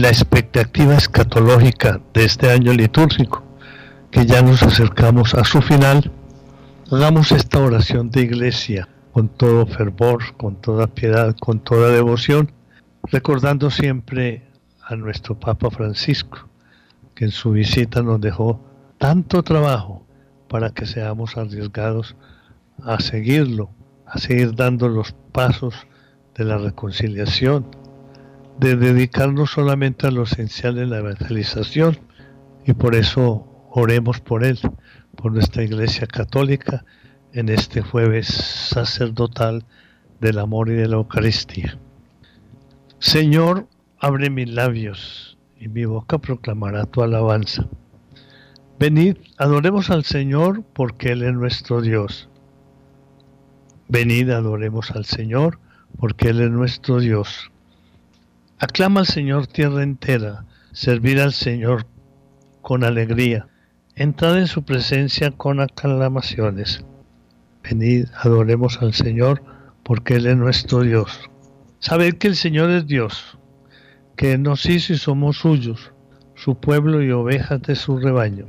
la expectativa escatológica de este año litúrgico, que ya nos acercamos a su final, hagamos esta oración de iglesia con todo fervor, con toda piedad, con toda devoción, recordando siempre a nuestro Papa Francisco, que en su visita nos dejó tanto trabajo para que seamos arriesgados a seguirlo, a seguir dando los pasos de la reconciliación, de dedicarnos solamente a lo esencial en la evangelización y por eso oremos por él, por nuestra Iglesia Católica en este jueves sacerdotal del amor y de la Eucaristía. Señor, abre mis labios y mi boca proclamará tu alabanza. Venid, adoremos al Señor porque Él es nuestro Dios. Venid, adoremos al Señor porque Él es nuestro Dios. Aclama al Señor tierra entera, servir al Señor con alegría, entrad en su presencia con aclamaciones. Venid, adoremos al Señor, porque Él es nuestro Dios. Sabed que el Señor es Dios, que nos hizo y somos suyos, su pueblo y ovejas de su rebaño.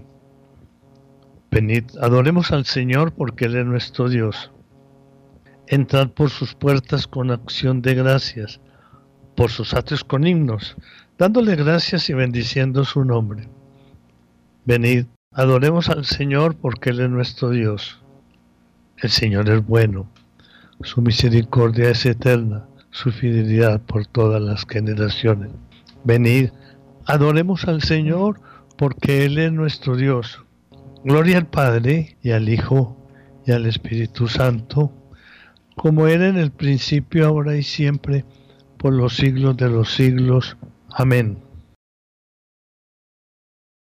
Venid, adoremos al Señor, porque Él es nuestro Dios. Entrad por sus puertas con acción de gracias por sus atrios con himnos, dándole gracias y bendiciendo su nombre. Venid, adoremos al Señor porque Él es nuestro Dios. El Señor es bueno, su misericordia es eterna, su fidelidad por todas las generaciones. Venid, adoremos al Señor porque Él es nuestro Dios. Gloria al Padre y al Hijo y al Espíritu Santo, como era en el principio, ahora y siempre, por los siglos de los siglos. Amén.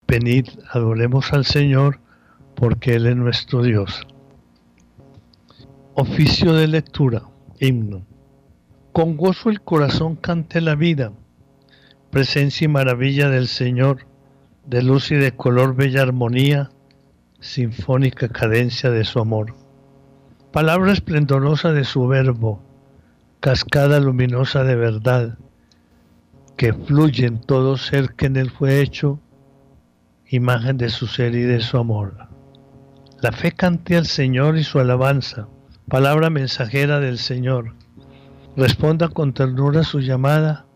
Venid, adoremos al Señor, porque Él es nuestro Dios. Oficio de lectura, himno. Con gozo el corazón cante la vida, presencia y maravilla del Señor, de luz y de color bella armonía, sinfónica cadencia de su amor. Palabra esplendorosa de su verbo, cascada luminosa de verdad, que fluye en todo ser que en él fue hecho, imagen de su ser y de su amor. La fe cante al Señor y su alabanza, palabra mensajera del Señor. Responda con ternura su llamada,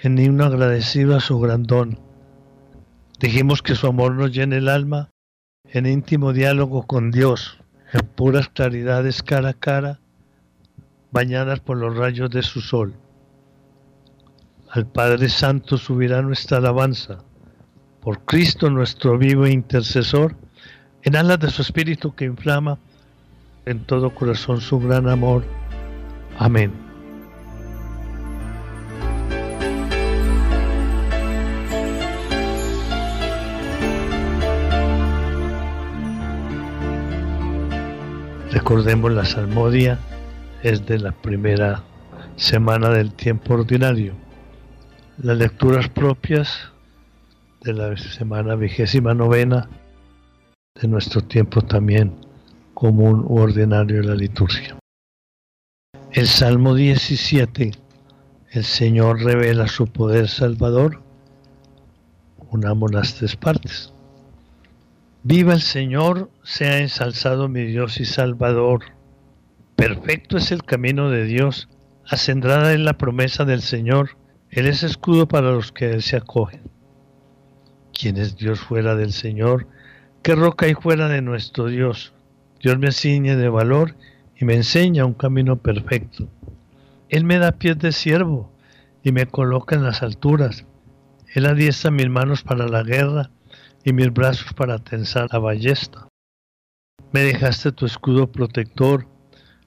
en himno agradecido a su grandón. Dijimos que su amor nos llene el alma, en íntimo diálogo con Dios, en puras claridades cara a cara, bañadas por los rayos de su sol. Al Padre Santo subirá nuestra alabanza, por Cristo nuestro vivo intercesor, en alas de su Espíritu que inflama en todo corazón su gran amor. Amén. Recordemos la salmodia es de la primera semana del tiempo ordinario. Las lecturas propias de la semana vigésima novena de nuestro tiempo también común u ordinario de la liturgia. El Salmo 17, el Señor revela su poder salvador, unamos las tres partes. Viva el Señor, sea ensalzado mi Dios y Salvador Perfecto es el camino de Dios, acendrada es la promesa del Señor, Él es escudo para los que Él se acogen. ¿Quién es Dios fuera del Señor? ¿Qué roca hay fuera de nuestro Dios? Dios me ciñe de valor y me enseña un camino perfecto. Él me da pies de siervo y me coloca en las alturas. Él adiestra mis manos para la guerra y mis brazos para tensar la ballesta. Me dejaste tu escudo protector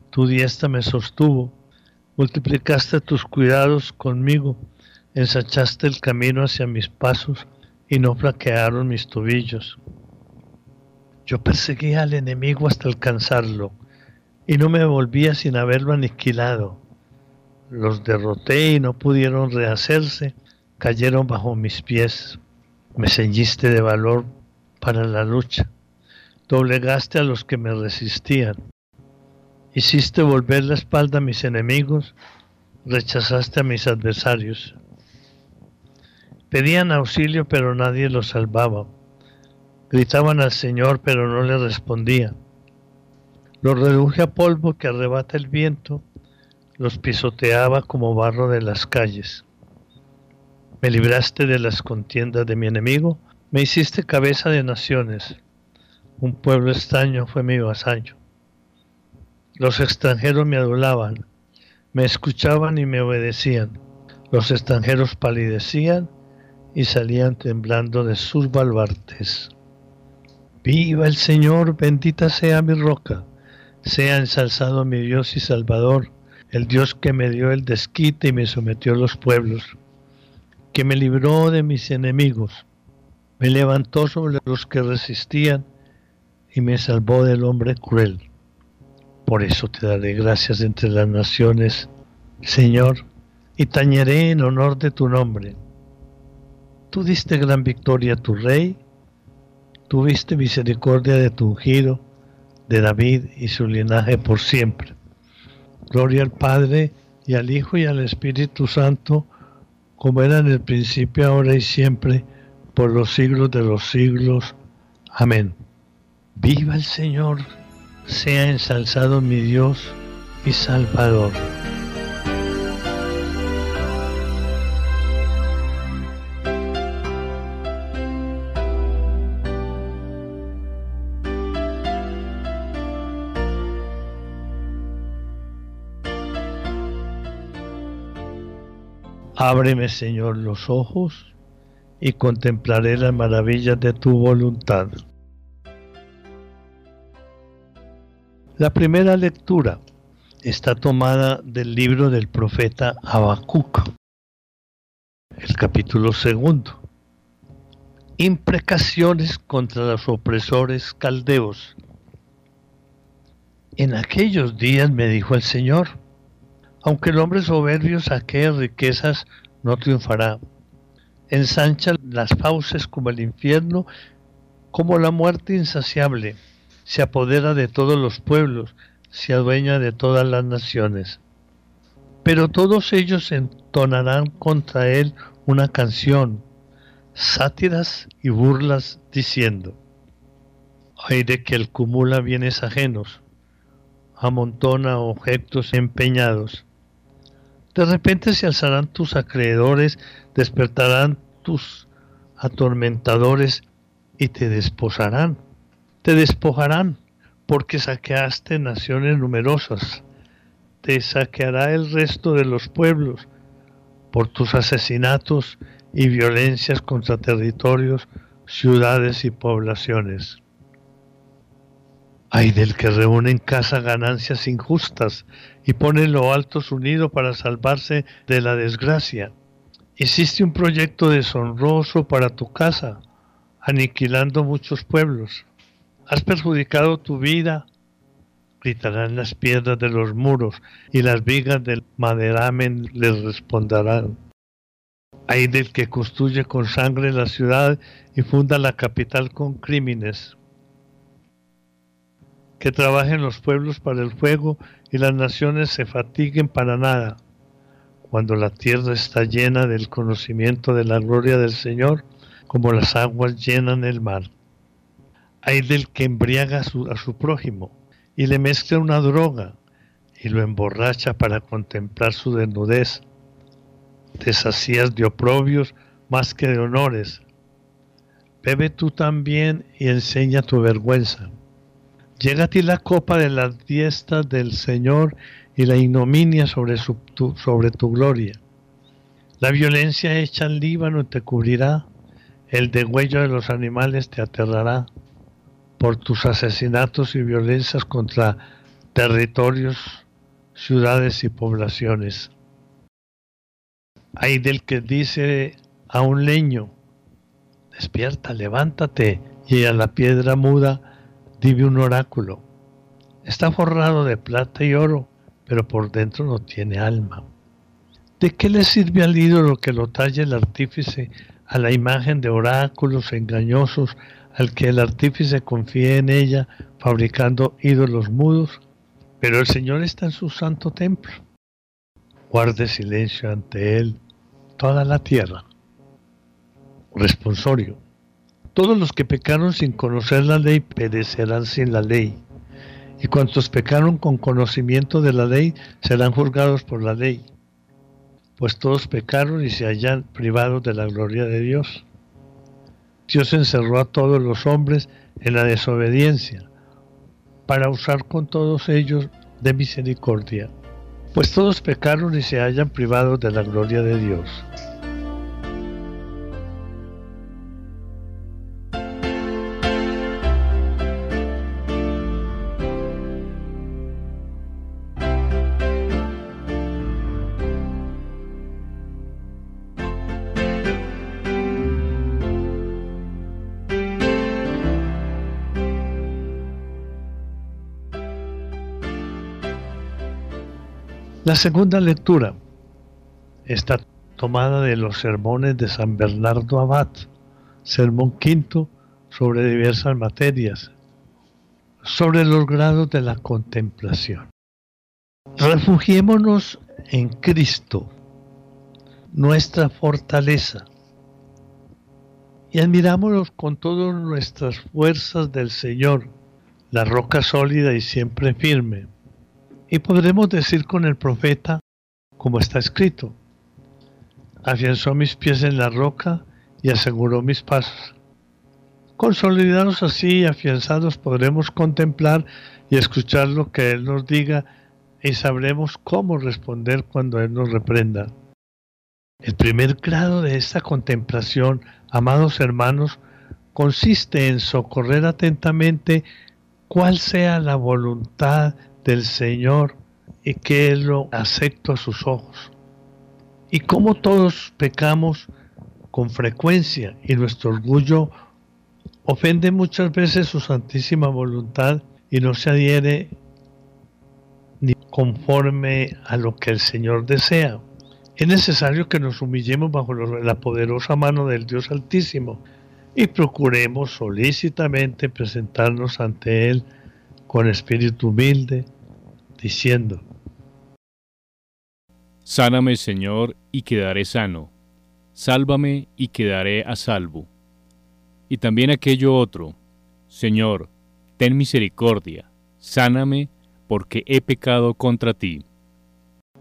tu diestra me sostuvo, multiplicaste tus cuidados conmigo, ensachaste el camino hacia mis pasos y no flaquearon mis tobillos. Yo perseguí al enemigo hasta alcanzarlo y no me volvía sin haberlo aniquilado. Los derroté y no pudieron rehacerse, cayeron bajo mis pies. Me ceñiste de valor para la lucha, doblegaste a los que me resistían. Hiciste volver la espalda a mis enemigos, rechazaste a mis adversarios. Pedían auxilio, pero nadie los salvaba. Gritaban al Señor, pero no le respondía. Los reduje a polvo que arrebata el viento, los pisoteaba como barro de las calles. Me libraste de las contiendas de mi enemigo, me hiciste cabeza de naciones. Un pueblo extraño fue mi vasallo. Los extranjeros me adulaban, me escuchaban y me obedecían. Los extranjeros palidecían y salían temblando de sus baluartes. Viva el Señor, bendita sea mi roca, sea ensalzado mi Dios y Salvador, el Dios que me dio el desquite y me sometió a los pueblos, que me libró de mis enemigos, me levantó sobre los que resistían y me salvó del hombre cruel. Por eso te daré gracias entre las naciones, Señor, y tañeré en honor de tu nombre. Tú diste gran victoria a tu rey, tuviste misericordia de tu ungido, de David y su linaje por siempre. Gloria al Padre y al Hijo y al Espíritu Santo, como era en el principio, ahora y siempre, por los siglos de los siglos. Amén. Viva el Señor sea ensalzado mi Dios y Salvador. Ábreme, Señor, los ojos y contemplaré las maravillas de tu voluntad. La primera lectura está tomada del libro del profeta Habacuc, el capítulo segundo. Imprecaciones contra los opresores caldeos. En aquellos días me dijo el Señor, aunque el hombre soberbio saquee riquezas, no triunfará. Ensancha las fauces como el infierno, como la muerte insaciable se apodera de todos los pueblos, se adueña de todas las naciones. Pero todos ellos entonarán contra él una canción, sátiras y burlas diciendo, hay de que él cumula bienes ajenos, amontona objetos empeñados. De repente se alzarán tus acreedores, despertarán tus atormentadores y te desposarán te despojarán porque saqueaste naciones numerosas. Te saqueará el resto de los pueblos por tus asesinatos y violencias contra territorios, ciudades y poblaciones. Hay del que reúne en casa ganancias injustas y pone en lo alto su nido para salvarse de la desgracia. Hiciste un proyecto deshonroso para tu casa, aniquilando muchos pueblos. Has perjudicado tu vida. Gritarán las piedras de los muros y las vigas del maderamen les responderán. Hay del que construye con sangre la ciudad y funda la capital con crímenes. Que trabajen los pueblos para el fuego y las naciones se fatiguen para nada. Cuando la tierra está llena del conocimiento de la gloria del Señor, como las aguas llenan el mar. Hay del que embriaga a su, prójimo y le mezcla una droga y lo emborracha para contemplar su desnudez. Te de oprobios más que de honores. Bebe tú también y enseña tu vergüenza. Llega a ti la copa de las fiestas del Señor y la ignominia sobre, sobre tu gloria. La violencia hecha al Líbano te cubrirá, el degüello de los animales te aterrará por tus asesinatos y violencias contra territorios, ciudades y poblaciones. Hay del que dice a un leño, despierta, levántate, y a la piedra muda dime un oráculo. Está forrado de plata y oro, pero por dentro no tiene alma. ¿De qué le sirve al ídolo que lo talle el artífice a la imagen de oráculos engañosos al que el artífice confíe en ella fabricando ídolos mudos, pero el Señor está en su santo templo. Guarde silencio ante Él toda la tierra. Responsorio. Todos los que pecaron sin conocer la ley perecerán sin la ley. Y cuantos pecaron con conocimiento de la ley serán juzgados por la ley. Pues todos pecaron y se hallan privados de la gloria de Dios. Dios encerró a todos los hombres en la desobediencia para usar con todos ellos de misericordia, pues todos pecaron y se hallan privados de la gloria de Dios. La segunda lectura está tomada de los sermones de San Bernardo Abad, sermón quinto sobre diversas materias, sobre los grados de la contemplación. Refugiémonos en Cristo, nuestra fortaleza, y admirámonos con todas nuestras fuerzas del Señor, la roca sólida y siempre firme y podremos decir con el profeta, como está escrito, afianzó mis pies en la roca y aseguró mis pasos. Consolidados así y afianzados podremos contemplar y escuchar lo que Él nos diga y sabremos cómo responder cuando Él nos reprenda. El primer grado de esta contemplación, amados hermanos, consiste en socorrer atentamente cuál sea la voluntad del Señor y que Él lo acepto a sus ojos. Y como todos pecamos con frecuencia y nuestro orgullo ofende muchas veces su santísima voluntad y no se adhiere ni conforme a lo que el Señor desea. Es necesario que nos humillemos bajo la poderosa mano del Dios Altísimo y procuremos solícitamente presentarnos ante Él con espíritu humilde, diciendo, Sáname, Señor, y quedaré sano. Sálvame y quedaré a salvo. Y también aquello otro, Señor, ten misericordia, sáname, porque he pecado contra ti.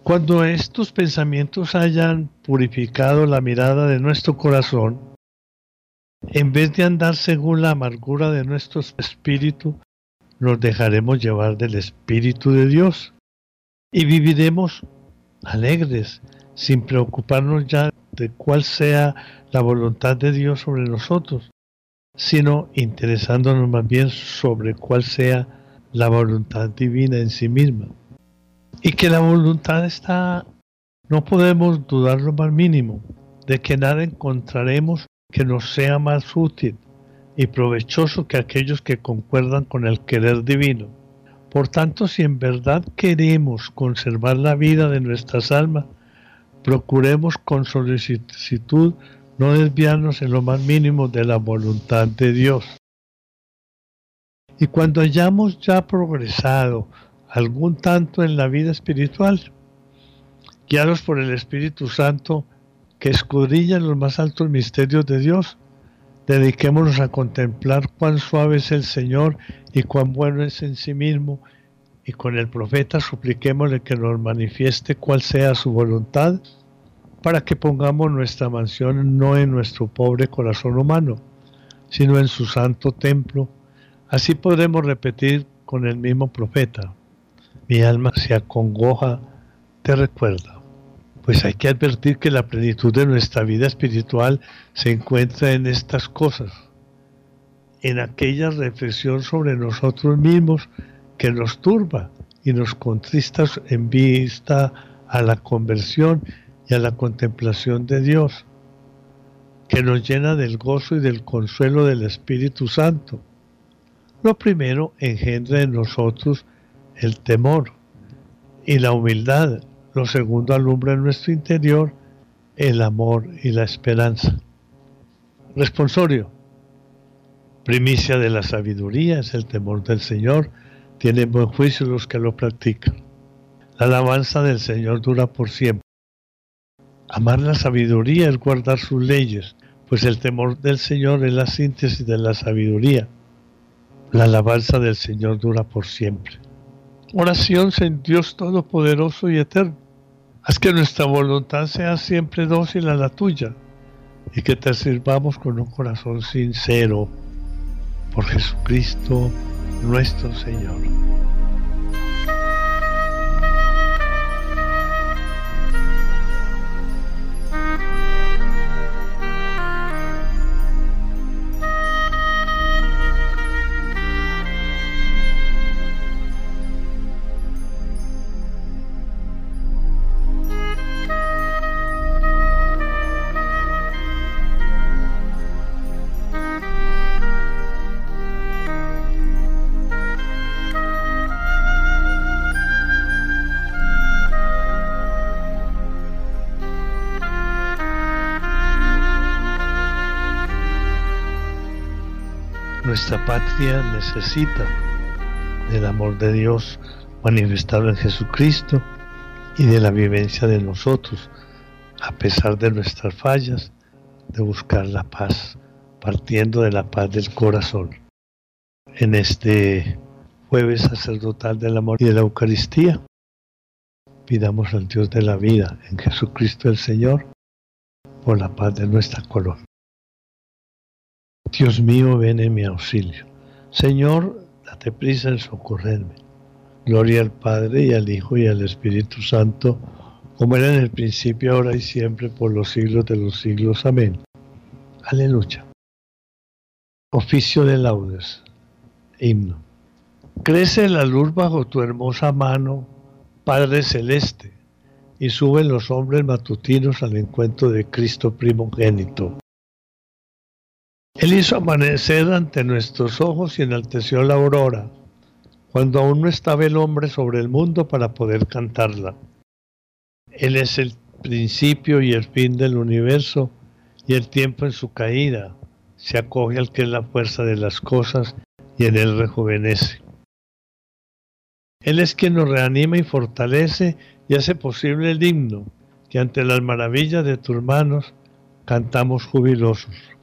Cuando estos pensamientos hayan purificado la mirada de nuestro corazón, en vez de andar según la amargura de nuestro espíritu, nos dejaremos llevar del Espíritu de Dios y viviremos alegres, sin preocuparnos ya de cuál sea la voluntad de Dios sobre nosotros, sino interesándonos más bien sobre cuál sea la voluntad divina en sí misma. Y que la voluntad está, no podemos dudar lo más mínimo, de que nada encontraremos que nos sea más útil y provechoso que aquellos que concuerdan con el querer divino. Por tanto, si en verdad queremos conservar la vida de nuestras almas, procuremos con solicitud no desviarnos en lo más mínimo de la voluntad de Dios. Y cuando hayamos ya progresado algún tanto en la vida espiritual, guiados por el Espíritu Santo que escudrilla los más altos misterios de Dios, Dediquémonos a contemplar cuán suave es el Señor y cuán bueno es en sí mismo, y con el profeta supliquémosle que nos manifieste cuál sea su voluntad, para que pongamos nuestra mansión no en nuestro pobre corazón humano, sino en su santo templo. Así podremos repetir con el mismo profeta, mi alma se acongoja, te recuerda pues hay que advertir que la plenitud de nuestra vida espiritual se encuentra en estas cosas, en aquella reflexión sobre nosotros mismos que nos turba y nos contrista en vista a la conversión y a la contemplación de Dios, que nos llena del gozo y del consuelo del Espíritu Santo. Lo primero engendra en nosotros el temor y la humildad lo segundo alumbra en nuestro interior el amor y la esperanza. Responsorio. Primicia de la sabiduría es el temor del Señor. Tienen buen juicio los que lo practican. La alabanza del Señor dura por siempre. Amar la sabiduría es guardar sus leyes, pues el temor del Señor es la síntesis de la sabiduría. La alabanza del Señor dura por siempre. Oración en Dios Todopoderoso y Eterno. Haz que nuestra voluntad sea siempre dócil a la tuya y que te sirvamos con un corazón sincero por Jesucristo nuestro Señor. Nuestra patria necesita del amor de Dios manifestado en Jesucristo y de la vivencia de nosotros, a pesar de nuestras fallas, de buscar la paz, partiendo de la paz del corazón. En este jueves sacerdotal del amor y de la Eucaristía, pidamos al Dios de la vida, en Jesucristo el Señor, por la paz de nuestra corona. Dios mío, ven en mi auxilio. Señor, date prisa en socorrerme. Gloria al Padre y al Hijo y al Espíritu Santo, como era en el principio, ahora y siempre, por los siglos de los siglos. Amén. Aleluya. Oficio de laudes. Himno. Crece la luz bajo tu hermosa mano, Padre Celeste, y suben los hombres matutinos al encuentro de Cristo primogénito. Él hizo amanecer ante nuestros ojos y enalteció la aurora, cuando aún no estaba el hombre sobre el mundo para poder cantarla. Él es el principio y el fin del universo y el tiempo en su caída. Se acoge al que es la fuerza de las cosas y en él rejuvenece. Él es quien nos reanima y fortalece y hace posible el himno que ante las maravillas de tus manos cantamos jubilosos.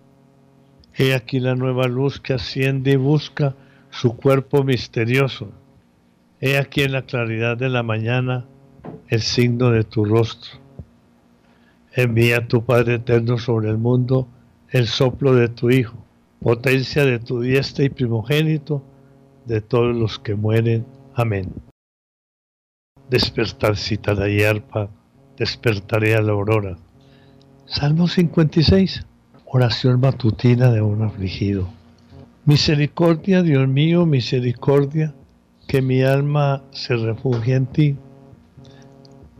He aquí la nueva luz que asciende y busca su cuerpo misterioso. He aquí en la claridad de la mañana el signo de tu rostro. Envía tu Padre eterno sobre el mundo el soplo de tu Hijo, potencia de tu diestra y primogénito de todos los que mueren. Amén. Despertar cita la hierba, despertaré a la aurora. Salmo 56 oración matutina de un afligido. Misericordia, Dios mío, misericordia, que mi alma se refugie en ti.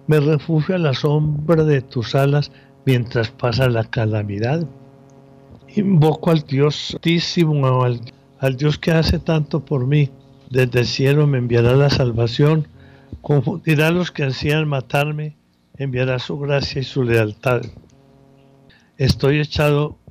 Me refugio a la sombra de tus alas mientras pasa la calamidad. Invoco al Dios Altísimo, al, al Dios que hace tanto por mí. Desde el cielo me enviará la salvación, confundirá a los que ansían matarme, enviará su gracia y su lealtad. Estoy echado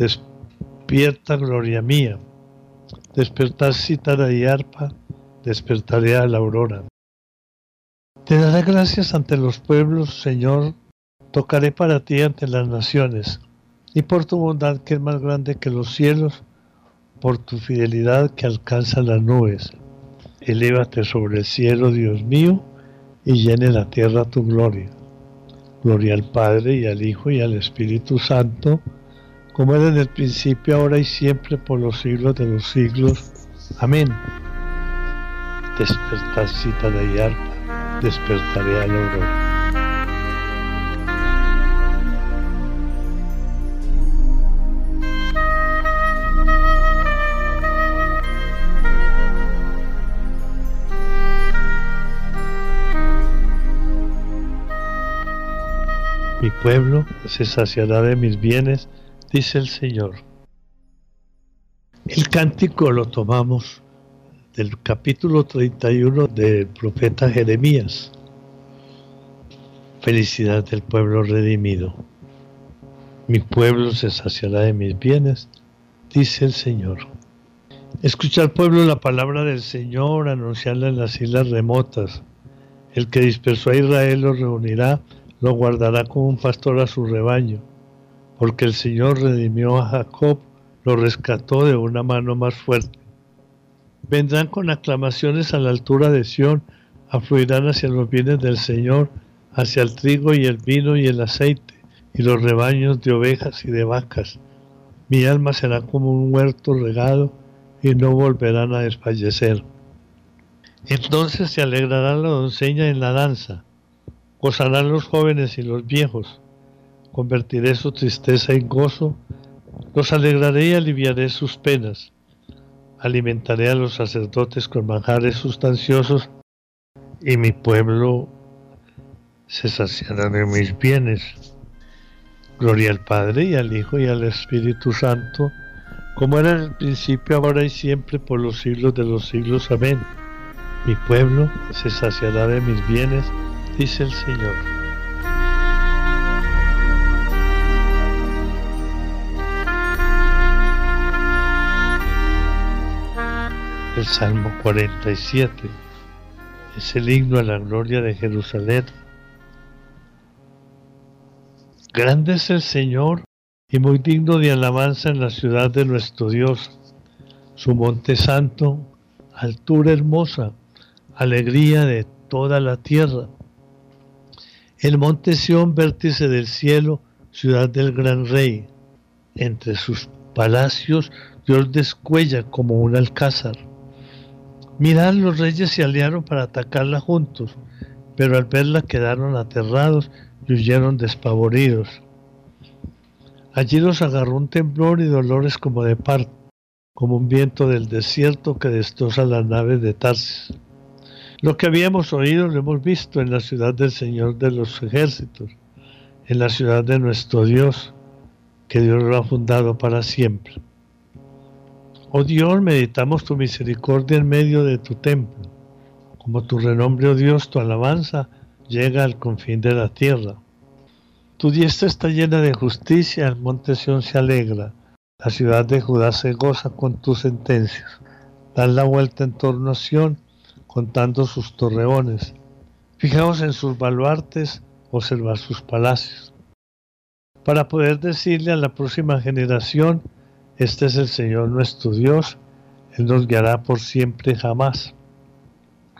Despierta, gloria mía. Despertar cítara y arpa. Despertaré a la aurora. Te daré gracias ante los pueblos, Señor. Tocaré para ti ante las naciones. Y por tu bondad que es más grande que los cielos, por tu fidelidad que alcanza las nubes. Elévate sobre el cielo, Dios mío, y llene la tierra tu gloria. Gloria al Padre y al Hijo y al Espíritu Santo, como era en el principio, ahora y siempre, por los siglos de los siglos. Amén. Despertar cita de arpa, despertaré al aurora. Mi pueblo se saciará de mis bienes dice el Señor. El cántico lo tomamos del capítulo 31 del profeta Jeremías. Felicidad del pueblo redimido. Mi pueblo se saciará de mis bienes, dice el Señor. Escuchar pueblo la palabra del Señor, anunciarla en las islas remotas. El que dispersó a Israel lo reunirá, lo guardará como un pastor a su rebaño, porque el Señor redimió a Jacob, lo rescató de una mano más fuerte. Vendrán con aclamaciones a la altura de Sión, afluirán hacia los bienes del Señor, hacia el trigo y el vino y el aceite y los rebaños de ovejas y de vacas. Mi alma será como un huerto regado y no volverán a desfallecer. Entonces se alegrará la doncella en la danza, gozarán los jóvenes y los viejos. Convertiré su tristeza en gozo, los alegraré y aliviaré sus penas. Alimentaré a los sacerdotes con manjares sustanciosos y mi pueblo se saciará de mis bienes. Gloria al Padre y al Hijo y al Espíritu Santo, como era en el principio, ahora y siempre, por los siglos de los siglos. Amén. Mi pueblo se saciará de mis bienes, dice el Señor. Salmo 47 es el himno a la gloria de Jerusalén Grande es el Señor y muy digno de alabanza en la ciudad de nuestro Dios. Su monte santo, altura hermosa, alegría de toda la tierra. El monte Sión, vértice del cielo, ciudad del gran rey. Entre sus palacios Dios descuella como un alcázar. Mirad, los reyes se aliaron para atacarla juntos, pero al verla quedaron aterrados y huyeron despavoridos. Allí los agarró un temblor y dolores como de parto, como un viento del desierto que destroza las naves de Tarsis. Lo que habíamos oído lo hemos visto en la ciudad del Señor de los ejércitos, en la ciudad de nuestro Dios, que Dios lo ha fundado para siempre. Oh Dios, meditamos tu misericordia en medio de tu templo. Como tu renombre, oh Dios, tu alabanza llega al confín de la tierra. Tu diestra está llena de justicia, el monte Sión se alegra, la ciudad de Judá se goza con tus sentencias. Dan la vuelta en torno a Sión, contando sus torreones. Fijaos en sus baluartes, observar sus palacios. Para poder decirle a la próxima generación, este es el Señor nuestro Dios, Él nos guiará por siempre jamás.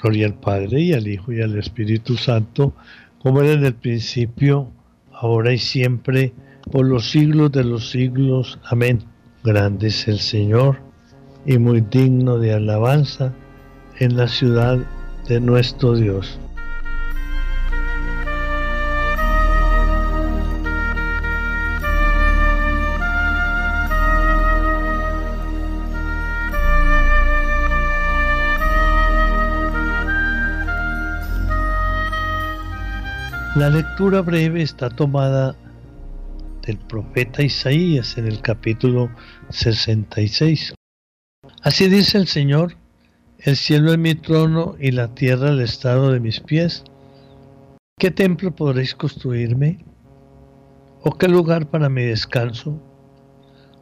Gloria al Padre y al Hijo y al Espíritu Santo, como era en el principio, ahora y siempre, por los siglos de los siglos. Amén. Grande es el Señor y muy digno de alabanza en la ciudad de nuestro Dios. La lectura breve está tomada del profeta Isaías en el capítulo 66. Así dice el Señor, el cielo es mi trono y la tierra el estado de mis pies. ¿Qué templo podréis construirme? ¿O qué lugar para mi descanso?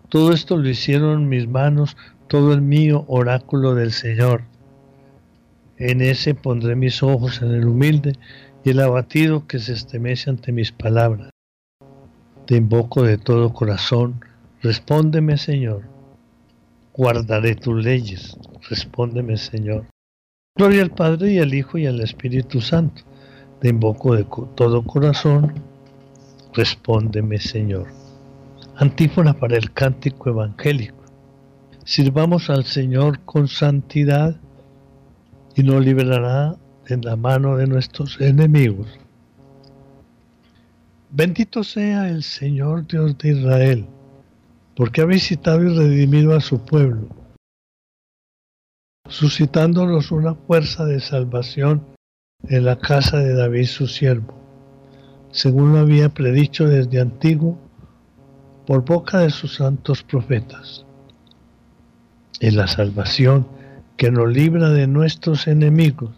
Todo esto lo hicieron mis manos, todo el mío oráculo del Señor. En ese pondré mis ojos en el humilde y el abatido que se estremece ante mis palabras. Te invoco de todo corazón, respóndeme Señor. Guardaré tus leyes, respóndeme Señor. Gloria al Padre y al Hijo y al Espíritu Santo. Te invoco de todo corazón, respóndeme Señor. Antífona para el cántico evangélico. Sirvamos al Señor con santidad y nos liberará en la mano de nuestros enemigos. Bendito sea el Señor Dios de Israel, porque ha visitado y redimido a su pueblo, suscitándonos una fuerza de salvación en la casa de David su siervo, según lo había predicho desde antiguo por boca de sus santos profetas. Y la salvación que nos libra de nuestros enemigos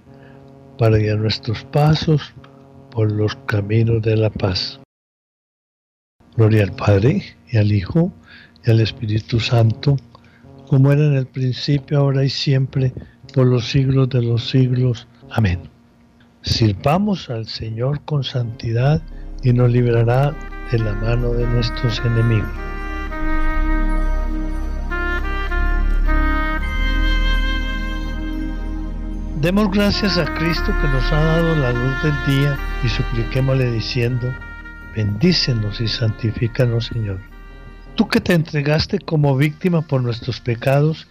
para guiar nuestros pasos por los caminos de la paz. Gloria al Padre y al Hijo y al Espíritu Santo, como era en el principio, ahora y siempre, por los siglos de los siglos. Amén. Sirvamos al Señor con santidad y nos librará de la mano de nuestros enemigos. Demos gracias a Cristo que nos ha dado la luz del día y supliquémosle diciendo, bendícenos y santifícanos Señor. Tú que te entregaste como víctima por nuestros pecados,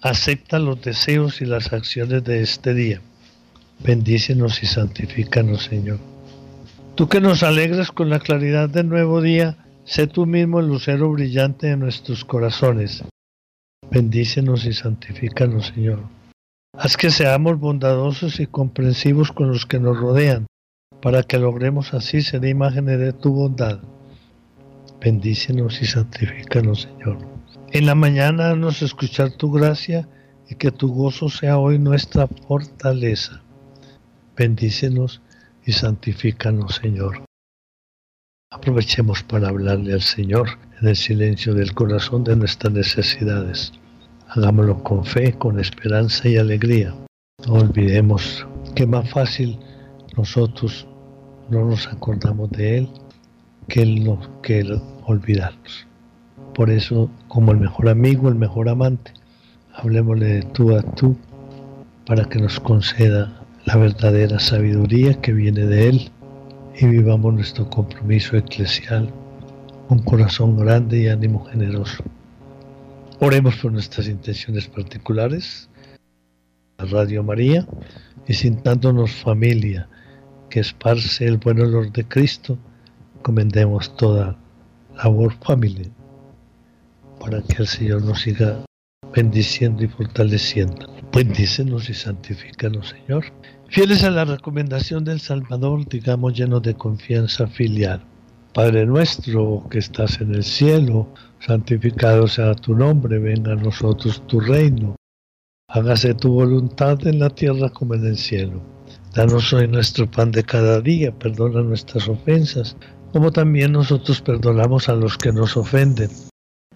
acepta los deseos y las acciones de este día. Bendícenos y santifícanos Señor. Tú que nos alegras con la claridad del nuevo día, sé tú mismo el lucero brillante de nuestros corazones. Bendícenos y santifícanos Señor. Haz que seamos bondadosos y comprensivos con los que nos rodean, para que logremos así ser imágenes de tu bondad. Bendícenos y santifícanos, Señor. En la mañana nos escuchar tu gracia y que tu gozo sea hoy nuestra fortaleza. Bendícenos y santifícanos, Señor. Aprovechemos para hablarle al Señor en el silencio del corazón de nuestras necesidades. Hagámoslo con fe, con esperanza y alegría. No olvidemos que más fácil nosotros no nos acordamos de Él que Él, no, que olvidarnos. Por eso, como el mejor amigo, el mejor amante, hablemosle de tú a tú para que nos conceda la verdadera sabiduría que viene de Él y vivamos nuestro compromiso eclesial con corazón grande y ánimo generoso. Oremos por nuestras intenciones particulares, la Radio María, y sintándonos familia que esparce el buen olor de Cristo, comendemos toda labor familia para que el Señor nos siga bendiciendo y fortaleciendo. Bendícenos y santifícanos, Señor. Fieles a la recomendación del Salvador, digamos llenos de confianza filial. Padre nuestro que estás en el cielo, santificado sea tu nombre, venga a nosotros tu reino. Hágase tu voluntad en la tierra como en el cielo. Danos hoy nuestro pan de cada día, perdona nuestras ofensas, como también nosotros perdonamos a los que nos ofenden.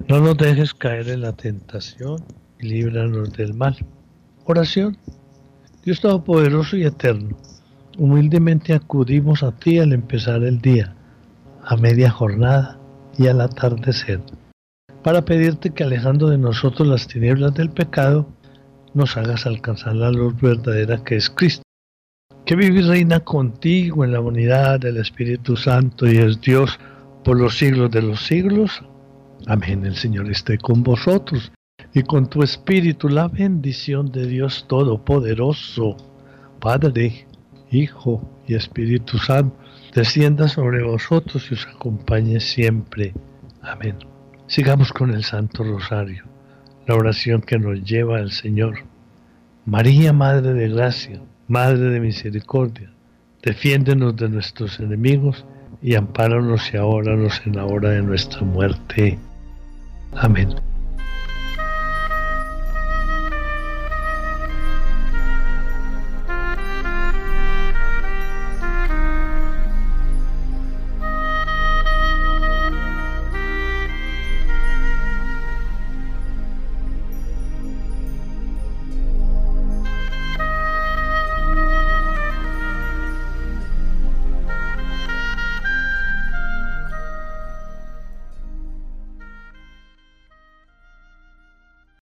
No nos dejes caer en la tentación y líbranos del mal. Oración. Dios Todopoderoso y Eterno, humildemente acudimos a ti al empezar el día a media jornada y al atardecer, para pedirte que alejando de nosotros las tinieblas del pecado, nos hagas alcanzar la luz verdadera que es Cristo, que vive y reina contigo en la unidad del Espíritu Santo y es Dios por los siglos de los siglos. Amén. El Señor esté con vosotros y con tu Espíritu la bendición de Dios Todopoderoso, Padre, Hijo y Espíritu Santo descienda sobre vosotros y os acompañe siempre. Amén. Sigamos con el Santo Rosario, la oración que nos lleva al Señor. María, Madre de Gracia, Madre de Misericordia, defiéndenos de nuestros enemigos y ampáranos y ahora en la hora de nuestra muerte. Amén.